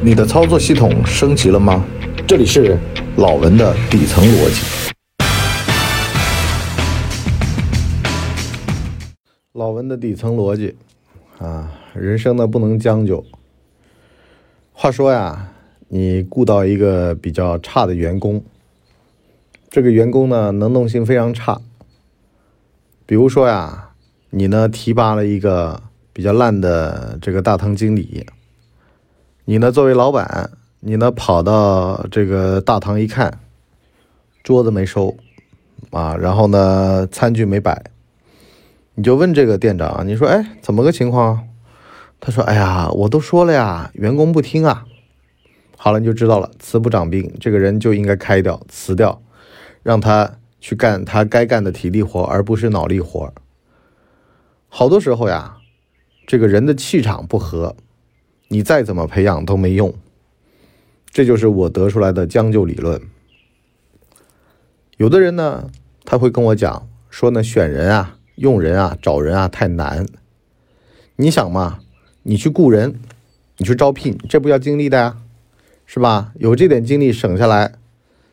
你的操作系统升级了吗？这里是老文的底层逻辑。老文的底层逻辑啊，人生呢不能将就。话说呀，你雇到一个比较差的员工，这个员工呢能动性非常差。比如说呀，你呢提拔了一个比较烂的这个大堂经理。你呢？作为老板，你呢跑到这个大堂一看，桌子没收，啊，然后呢餐具没摆，你就问这个店长，你说，哎，怎么个情况？他说，哎呀，我都说了呀，员工不听啊。好了，你就知道了，慈不掌兵，这个人就应该开掉，辞掉，让他去干他该干的体力活，而不是脑力活。好多时候呀，这个人的气场不合。你再怎么培养都没用，这就是我得出来的将就理论。有的人呢，他会跟我讲说呢，选人啊、用人啊、找人啊太难。你想嘛，你去雇人，你去招聘，这不要精力的呀，是吧？有这点精力省下来，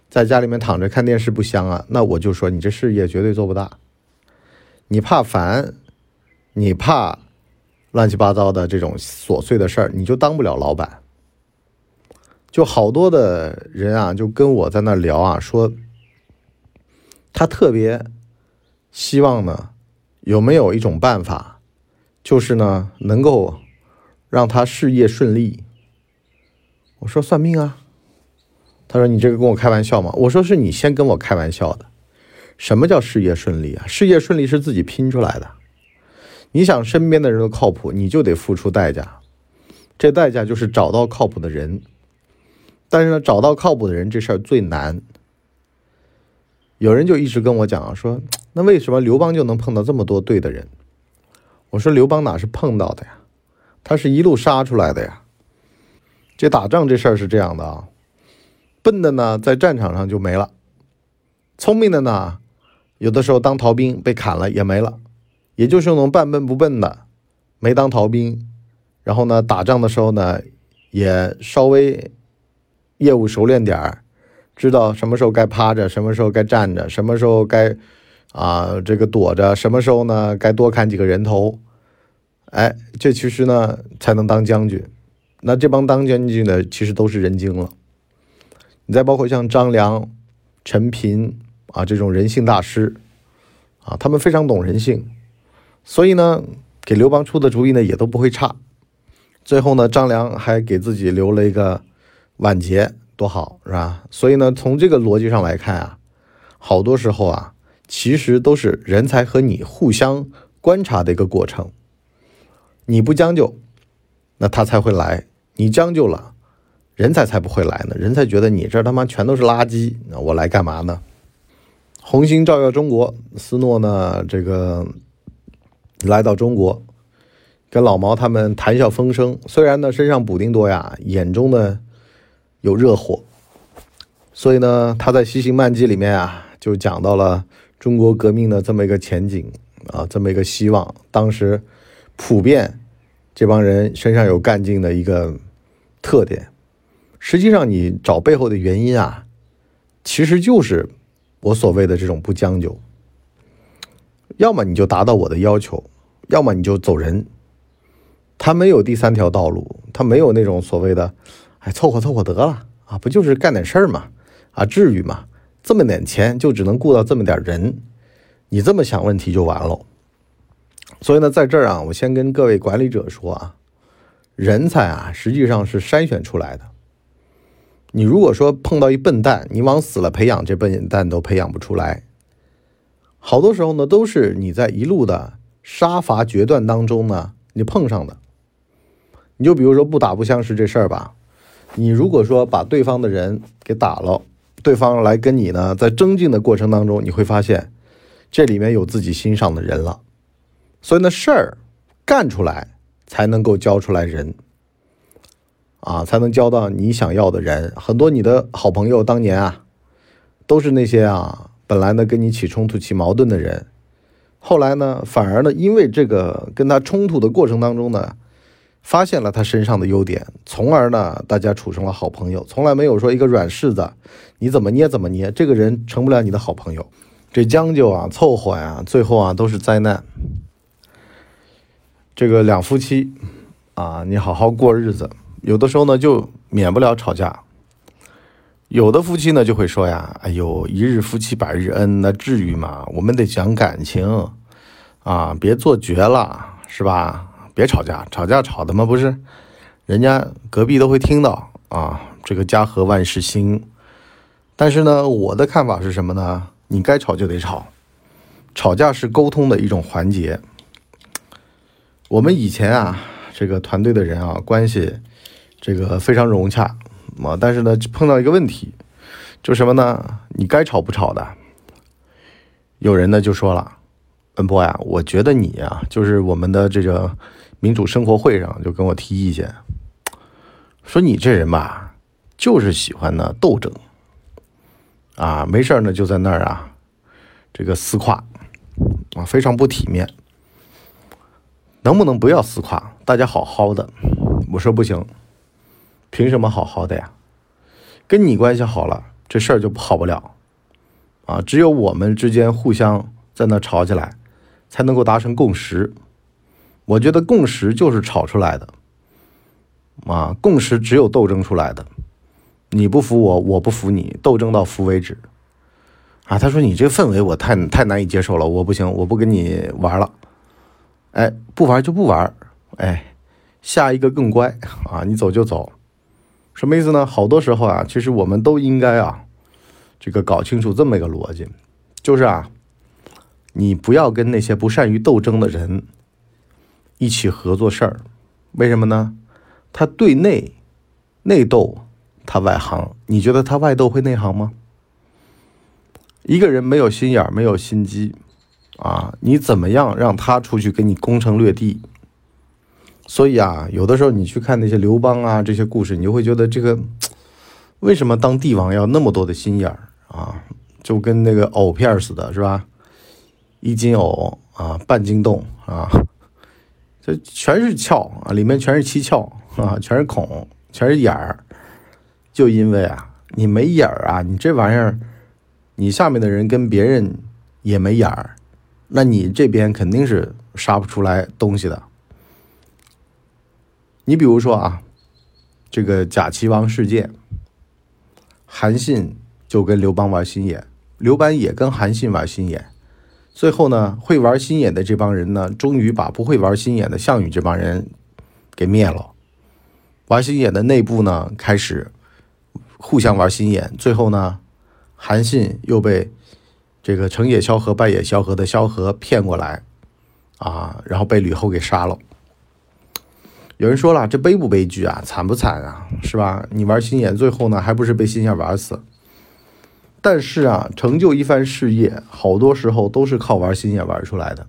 在家里面躺着看电视不香啊？那我就说你这事业绝对做不大。你怕烦，你怕。乱七八糟的这种琐碎的事儿，你就当不了老板。就好多的人啊，就跟我在那聊啊，说他特别希望呢，有没有一种办法，就是呢，能够让他事业顺利。我说算命啊，他说你这个跟我开玩笑吗？我说是你先跟我开玩笑的。什么叫事业顺利啊？事业顺利是自己拼出来的。你想身边的人都靠谱，你就得付出代价，这代价就是找到靠谱的人。但是呢，找到靠谱的人这事儿最难。有人就一直跟我讲啊说，那为什么刘邦就能碰到这么多对的人？我说刘邦哪是碰到的呀，他是一路杀出来的呀。这打仗这事儿是这样的啊，笨的呢在战场上就没了，聪明的呢，有的时候当逃兵被砍了也没了。也就是那种半笨不笨的，没当逃兵，然后呢，打仗的时候呢，也稍微业务熟练点儿，知道什么时候该趴着，什么时候该站着，什么时候该啊这个躲着，什么时候呢该多砍几个人头，哎，这其实呢才能当将军。那这帮当将军的其实都是人精了。你再包括像张良、陈平啊这种人性大师啊，他们非常懂人性。所以呢，给刘邦出的主意呢也都不会差。最后呢，张良还给自己留了一个晚节，多好，是吧？所以呢，从这个逻辑上来看啊，好多时候啊，其实都是人才和你互相观察的一个过程。你不将就，那他才会来；你将就了，人才才不会来呢。人才觉得你这他妈全都是垃圾，那我来干嘛呢？红星照耀中国，斯诺呢这个。来到中国，跟老毛他们谈笑风生。虽然呢身上补丁多呀，眼中呢有热火，所以呢他在《西行漫记》里面啊就讲到了中国革命的这么一个前景啊，这么一个希望。当时普遍这帮人身上有干劲的一个特点，实际上你找背后的原因啊，其实就是我所谓的这种不将就。要么你就达到我的要求，要么你就走人。他没有第三条道路，他没有那种所谓的“哎，凑合凑合得了啊，不就是干点事儿嘛？啊，至于吗？这么点钱就只能雇到这么点人，你这么想问题就完了。所以呢，在这儿啊，我先跟各位管理者说啊，人才啊实际上是筛选出来的。你如果说碰到一笨蛋，你往死了培养，这笨蛋都培养不出来。好多时候呢，都是你在一路的杀伐决断当中呢，你碰上的。你就比如说不打不相识这事儿吧，你如果说把对方的人给打了，对方来跟你呢，在增进的过程当中，你会发现这里面有自己欣赏的人了。所以呢，事儿干出来才能够教出来人啊，才能交到你想要的人。很多你的好朋友当年啊，都是那些啊。本来呢，跟你起冲突、起矛盾的人，后来呢，反而呢，因为这个跟他冲突的过程当中呢，发现了他身上的优点，从而呢，大家处成了好朋友。从来没有说一个软柿子，你怎么捏怎么捏，这个人成不了你的好朋友。这将就啊，凑合呀，最后啊都是灾难。这个两夫妻啊，你好好过日子，有的时候呢就免不了吵架。有的夫妻呢就会说呀：“哎呦，一日夫妻百日恩，那至于吗？我们得讲感情啊，别做绝了，是吧？”别吵架，吵架吵的嘛不是，人家隔壁都会听到啊。这个家和万事兴。但是呢，我的看法是什么呢？你该吵就得吵，吵架是沟通的一种环节。我们以前啊，这个团队的人啊，关系这个非常融洽啊。但是呢，碰到一个问题，就什么呢？你该吵不吵的。有人呢就说了，恩波呀，我觉得你呀，就是我们的这个。民主生活会上就跟我提意见，说你这人吧，就是喜欢呢斗争，啊，没事呢就在那儿啊，这个撕胯，啊，非常不体面。能不能不要撕胯？大家好好的。我说不行，凭什么好好的呀？跟你关系好了，这事儿就好不了，啊，只有我们之间互相在那吵起来，才能够达成共识。我觉得共识就是吵出来的，啊，共识只有斗争出来的。你不服我，我不服你，斗争到服为止。啊，他说你这氛围我太太难以接受了，我不行，我不跟你玩了。哎，不玩就不玩，哎，下一个更乖啊，你走就走。什么意思呢？好多时候啊，其实我们都应该啊，这个搞清楚这么一个逻辑，就是啊，你不要跟那些不善于斗争的人。一起合作事儿，为什么呢？他对内内斗，他外行。你觉得他外斗会内行吗？一个人没有心眼儿，没有心机啊，你怎么样让他出去给你攻城略地？所以啊，有的时候你去看那些刘邦啊这些故事，你就会觉得这个为什么当帝王要那么多的心眼儿啊？就跟那个藕片似的，是吧？一斤藕啊，半斤冻啊。这全是窍啊，里面全是七窍啊，全是孔，全是眼儿。就因为啊，你没眼儿啊，你这玩意儿，你下面的人跟别人也没眼儿，那你这边肯定是杀不出来东西的。你比如说啊，这个假齐王事件，韩信就跟刘邦玩心眼，刘邦也跟韩信玩心眼。最后呢，会玩心眼的这帮人呢，终于把不会玩心眼的项羽这帮人给灭了。玩心眼的内部呢，开始互相玩心眼。最后呢，韩信又被这个成也萧何败也萧何的萧何骗过来啊，然后被吕后给杀了。有人说了，这悲不悲剧啊，惨不惨啊，是吧？你玩心眼，最后呢，还不是被心眼玩死？但是啊，成就一番事业，好多时候都是靠玩心眼玩出来的。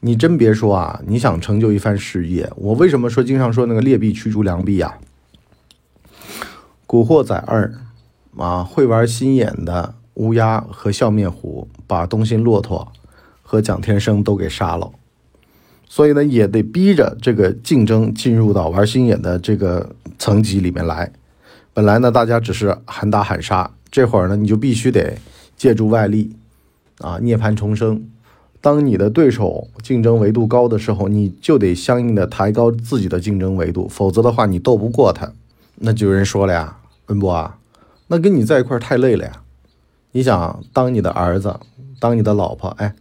你真别说啊，你想成就一番事业，我为什么说经常说那个劣币驱逐良币呀？古惑仔二啊，会玩心眼的乌鸦和笑面虎，把东兴骆驼和蒋天生都给杀了。所以呢，也得逼着这个竞争进入到玩心眼的这个层级里面来。本来呢，大家只是喊打喊杀。这会儿呢，你就必须得借助外力，啊，涅槃重生。当你的对手竞争维度高的时候，你就得相应的抬高自己的竞争维度，否则的话，你斗不过他。那就有人说了呀，文博啊，那跟你在一块太累了呀。你想当你的儿子，当你的老婆，哎，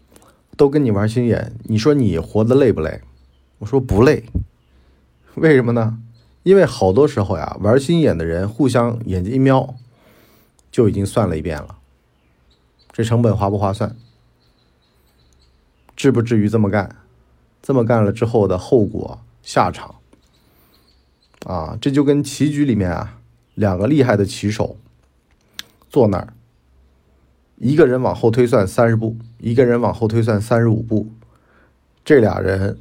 都跟你玩心眼，你说你活得累不累？我说不累。为什么呢？因为好多时候呀，玩心眼的人互相眼睛一瞄。就已经算了一遍了，这成本划不划算？至不至于这么干？这么干了之后的后果下场啊，这就跟棋局里面啊，两个厉害的棋手坐那儿，一个人往后推算三十步，一个人往后推算三十五步，这俩人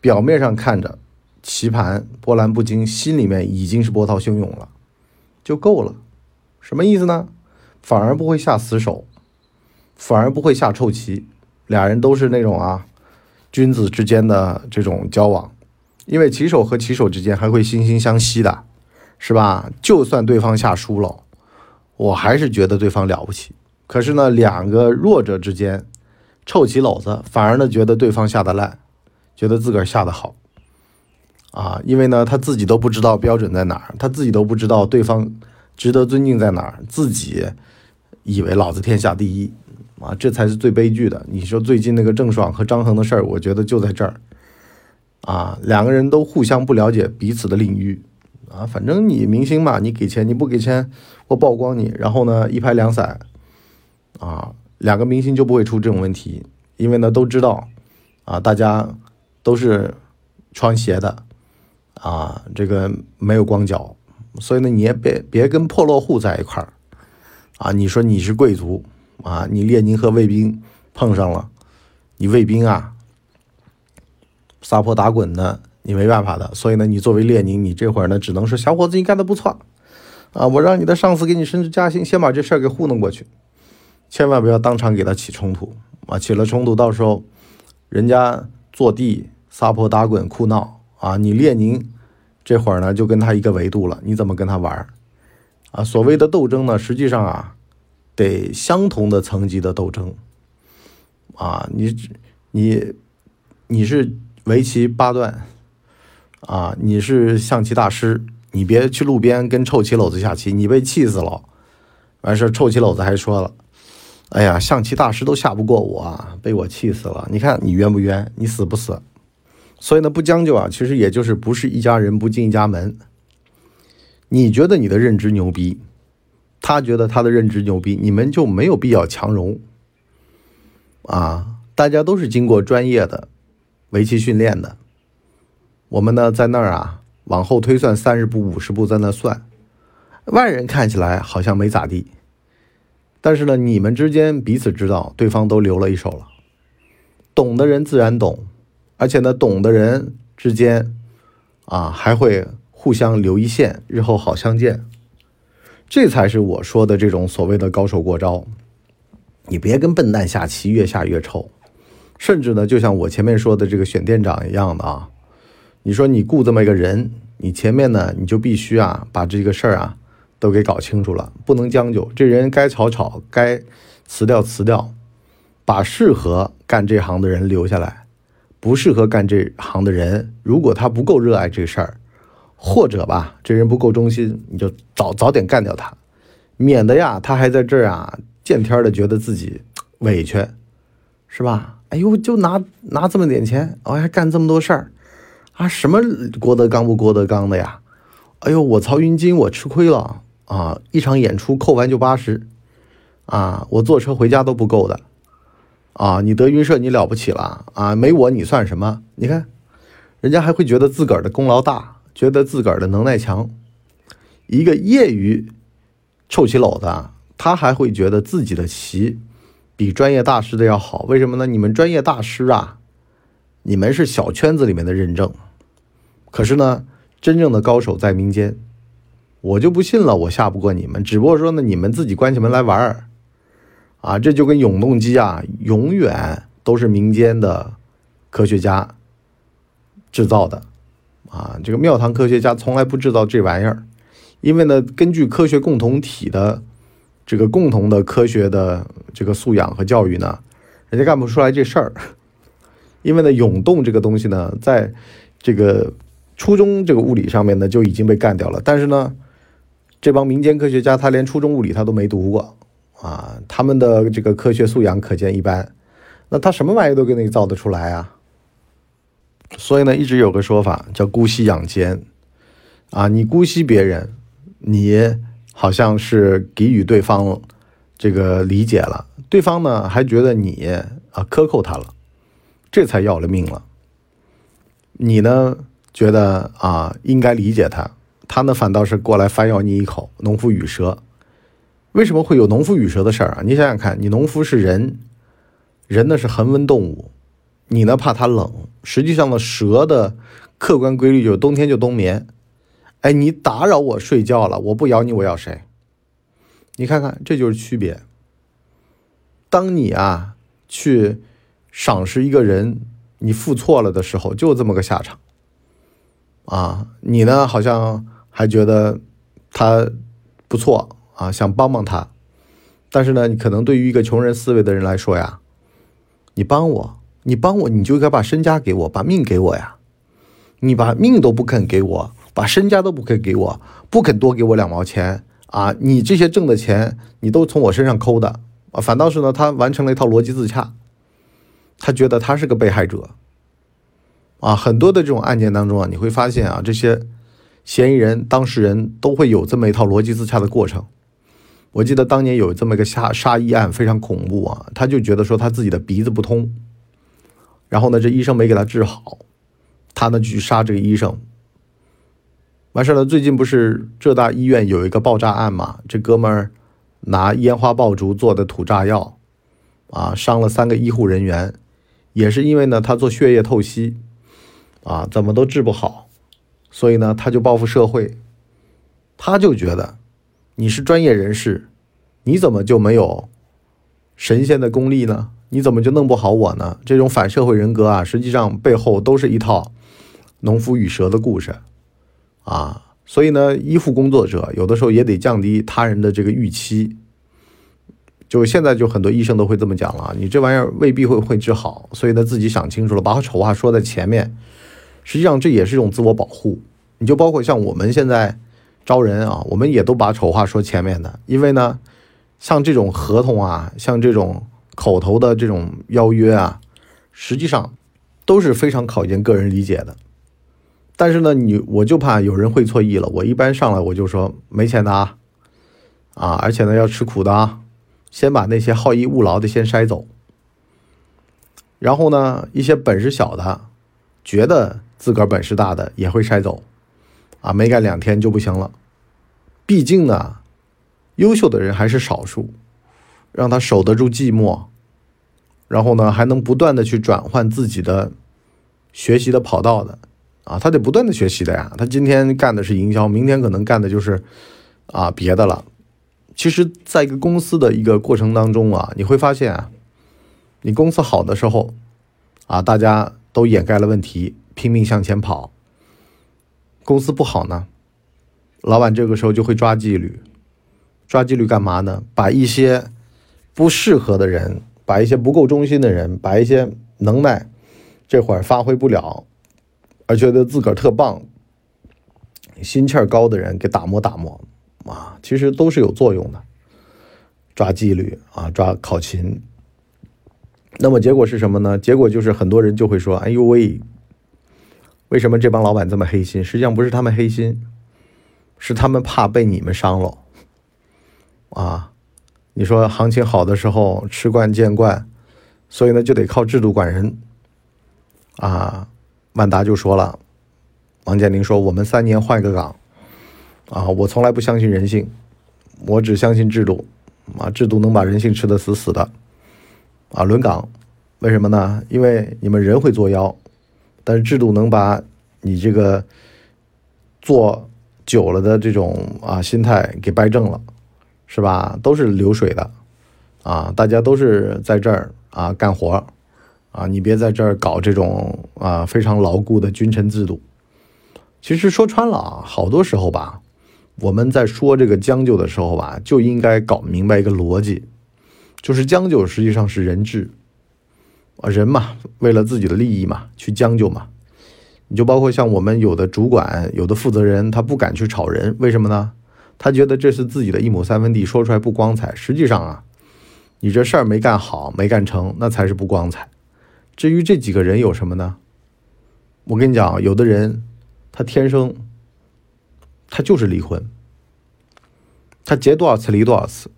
表面上看着棋盘波澜不惊，心里面已经是波涛汹涌了，就够了。什么意思呢？反而不会下死手，反而不会下臭棋。俩人都是那种啊，君子之间的这种交往，因为棋手和棋手之间还会惺惺相惜的，是吧？就算对方下输了，我还是觉得对方了不起。可是呢，两个弱者之间臭棋篓子，反而呢觉得对方下的烂，觉得自个儿下的好啊！因为呢他自己都不知道标准在哪儿，他自己都不知道对方值得尊敬在哪儿，自己以为老子天下第一啊！这才是最悲剧的。你说最近那个郑爽和张恒的事儿，我觉得就在这儿。啊，两个人都互相不了解彼此的领域，啊，反正你明星嘛，你给钱，你不给钱，我曝光你，然后呢一拍两散，啊，两个明星就不会出这种问题，因为呢都知道，啊，大家都是穿鞋的，啊，这个没有光脚，所以呢你也别别跟破落户在一块儿，啊，你说你是贵族，啊，你列宁和卫兵碰上了，你卫兵啊。撒泼打滚的，你没办法的。所以呢，你作为列宁，你这会儿呢，只能说小伙子，你干的不错啊！我让你的上司给你升职加薪，先把这事儿给糊弄过去，千万不要当场给他起冲突啊！起了冲突，到时候人家坐地撒泼打滚哭闹啊，你列宁这会儿呢就跟他一个维度了，你怎么跟他玩啊？所谓的斗争呢，实际上啊，得相同的层级的斗争啊！你你你是。围棋八段，啊，你是象棋大师，你别去路边跟臭棋篓子下棋，你被气死了。完事臭棋篓子还说了：“哎呀，象棋大师都下不过我，被我气死了。你看你冤不冤？你死不死？”所以呢，不将就啊，其实也就是不是一家人不进一家门。你觉得你的认知牛逼，他觉得他的认知牛逼，你们就没有必要强融。啊，大家都是经过专业的。围棋训练的，我们呢在那儿啊，往后推算三十步、五十步，在那算。外人看起来好像没咋地，但是呢，你们之间彼此知道对方都留了一手了。懂的人自然懂，而且呢，懂的人之间啊，还会互相留一线，日后好相见。这才是我说的这种所谓的高手过招。你别跟笨蛋下棋，越下越臭。甚至呢，就像我前面说的这个选店长一样的啊，你说你雇这么一个人，你前面呢你就必须啊把这个事儿啊都给搞清楚了，不能将就。这人该炒炒，该辞掉辞掉，把适合干这行的人留下来，不适合干这行的人，如果他不够热爱这事儿，或者吧这人不够忠心，你就早早点干掉他，免得呀他还在这儿啊见天的觉得自己委屈，是吧？哎呦，就拿拿这么点钱，我还干这么多事儿，啊，什么郭德纲不郭德纲的呀？哎呦，我曹云金我吃亏了啊！一场演出扣完就八十，啊，我坐车回家都不够的，啊，你德云社你了不起了啊？没我你算什么？你看，人家还会觉得自个儿的功劳大，觉得自个儿的能耐强。一个业余臭棋篓子，他还会觉得自己的棋。比专业大师的要好，为什么呢？你们专业大师啊，你们是小圈子里面的认证，可是呢，真正的高手在民间，我就不信了，我下不过你们。只不过说呢，你们自己关起门来玩儿，啊，这就跟永动机啊，永远都是民间的科学家制造的，啊，这个庙堂科学家从来不制造这玩意儿，因为呢，根据科学共同体的。这个共同的科学的这个素养和教育呢，人家干不出来这事儿，因为呢，永动这个东西呢，在这个初中这个物理上面呢就已经被干掉了。但是呢，这帮民间科学家他连初中物理他都没读过啊，他们的这个科学素养可见一斑。那他什么玩意都给你造得出来啊？所以呢，一直有个说法叫姑息养奸啊，你姑息别人，你。好像是给予对方这个理解了，对方呢还觉得你啊克扣他了，这才要了命了。你呢觉得啊应该理解他，他呢反倒是过来反咬你一口，农夫与蛇。为什么会有农夫与蛇的事儿啊？你想想看，你农夫是人，人呢是恒温动物，你呢怕它冷，实际上呢蛇的客观规律就是冬天就冬眠。哎，你打扰我睡觉了，我不咬你，我咬谁？你看看，这就是区别。当你啊去赏识一个人，你付错了的时候，就这么个下场。啊，你呢好像还觉得他不错啊，想帮帮他，但是呢，你可能对于一个穷人思维的人来说呀，你帮我，你帮我，你就该把身家给我，把命给我呀，你把命都不肯给我，把身家都不肯给我，不肯多给我两毛钱。啊，你这些挣的钱你都从我身上抠的。啊，反倒是呢，他完成了一套逻辑自洽，他觉得他是个被害者。啊，很多的这种案件当中啊，你会发现啊，这些嫌疑人、当事人都会有这么一套逻辑自洽的过程。我记得当年有这么一个杀杀医案，非常恐怖啊。他就觉得说他自己的鼻子不通，然后呢，这医生没给他治好，他呢就去杀这个医生。完事了，最近不是浙大医院有一个爆炸案嘛？这哥们儿拿烟花爆竹做的土炸药，啊，伤了三个医护人员，也是因为呢，他做血液透析。啊，怎么都治不好，所以呢，他就报复社会。他就觉得你是专业人士，你怎么就没有神仙的功力呢？你怎么就弄不好我呢？这种反社会人格啊，实际上背后都是一套农夫与蛇的故事啊。所以呢，医护工作者有的时候也得降低他人的这个预期。就现在就很多医生都会这么讲了，你这玩意儿未必会会治好，所以呢，自己想清楚了，把丑话说在前面。实际上这也是一种自我保护，你就包括像我们现在招人啊，我们也都把丑话说前面的，因为呢，像这种合同啊，像这种口头的这种邀约啊，实际上都是非常考验个人理解的。但是呢，你我就怕有人会错意了，我一般上来我就说没钱的啊，啊，而且呢要吃苦的啊，先把那些好逸恶劳的先筛走，然后呢，一些本事小的，觉得。自个儿本事大的也会筛走，啊，没干两天就不行了。毕竟呢，优秀的人还是少数，让他守得住寂寞，然后呢，还能不断的去转换自己的学习的跑道的，啊，他得不断的学习的呀。他今天干的是营销，明天可能干的就是啊别的了。其实，在一个公司的一个过程当中啊，你会发现啊，你公司好的时候，啊，大家都掩盖了问题。拼命向前跑，公司不好呢，老板这个时候就会抓纪律，抓纪律干嘛呢？把一些不适合的人，把一些不够忠心的人，把一些能耐这会儿发挥不了，而觉得自个儿特棒、心气儿高的人给打磨打磨啊，其实都是有作用的，抓纪律啊，抓考勤。那么结果是什么呢？结果就是很多人就会说：“哎呦喂！”为什么这帮老板这么黑心？实际上不是他们黑心，是他们怕被你们伤了。啊，你说行情好的时候吃惯见惯，所以呢就得靠制度管人。啊，万达就说了，王健林说我们三年换一个岗。啊，我从来不相信人性，我只相信制度。啊，制度能把人性吃得死死的。啊，轮岗，为什么呢？因为你们人会作妖。但是制度能把你这个做久了的这种啊心态给掰正了，是吧？都是流水的啊，大家都是在这儿啊干活啊，你别在这儿搞这种啊非常牢固的君臣制度。其实说穿了啊，好多时候吧，我们在说这个将就的时候吧，就应该搞明白一个逻辑，就是将就实际上是人治。啊，人嘛，为了自己的利益嘛，去将就嘛。你就包括像我们有的主管、有的负责人，他不敢去炒人，为什么呢？他觉得这是自己的一亩三分地，说出来不光彩。实际上啊，你这事儿没干好、没干成，那才是不光彩。至于这几个人有什么呢？我跟你讲，有的人他天生他就是离婚，他结多少次离多少次，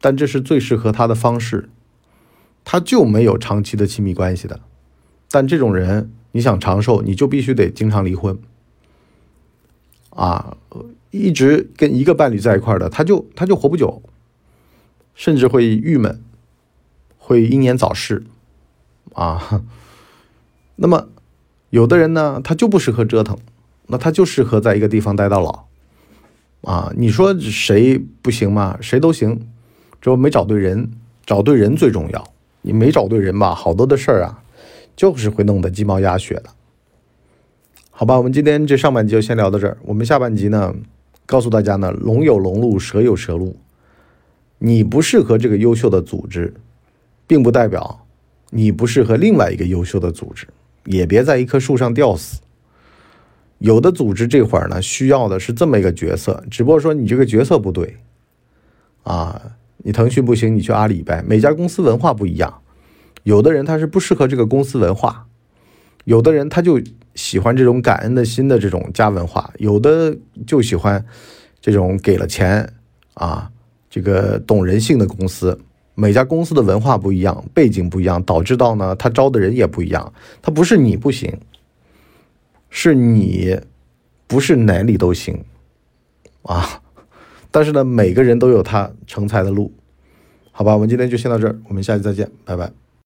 但这是最适合他的方式。他就没有长期的亲密关系的，但这种人你想长寿，你就必须得经常离婚，啊，一直跟一个伴侣在一块的，他就他就活不久，甚至会郁闷，会英年早逝，啊，那么有的人呢，他就不适合折腾，那他就适合在一个地方待到老，啊，你说谁不行吗？谁都行，只不没找对人，找对人最重要。你没找对人吧，好多的事儿啊，就是会弄得鸡毛鸭血的。好吧，我们今天这上半集就先聊到这儿。我们下半集呢，告诉大家呢，龙有龙路，蛇有蛇路。你不适合这个优秀的组织，并不代表你不适合另外一个优秀的组织。也别在一棵树上吊死。有的组织这会儿呢，需要的是这么一个角色，只不过说你这个角色不对啊。你腾讯不行，你去阿里呗。每家公司文化不一样，有的人他是不适合这个公司文化，有的人他就喜欢这种感恩的心的这种家文化，有的就喜欢这种给了钱啊，这个懂人性的公司。每家公司的文化不一样，背景不一样，导致到呢，他招的人也不一样。他不是你不行，是你不是哪里都行啊。但是呢，每个人都有他成才的路，好吧？我们今天就先到这儿，我们下期再见，拜拜。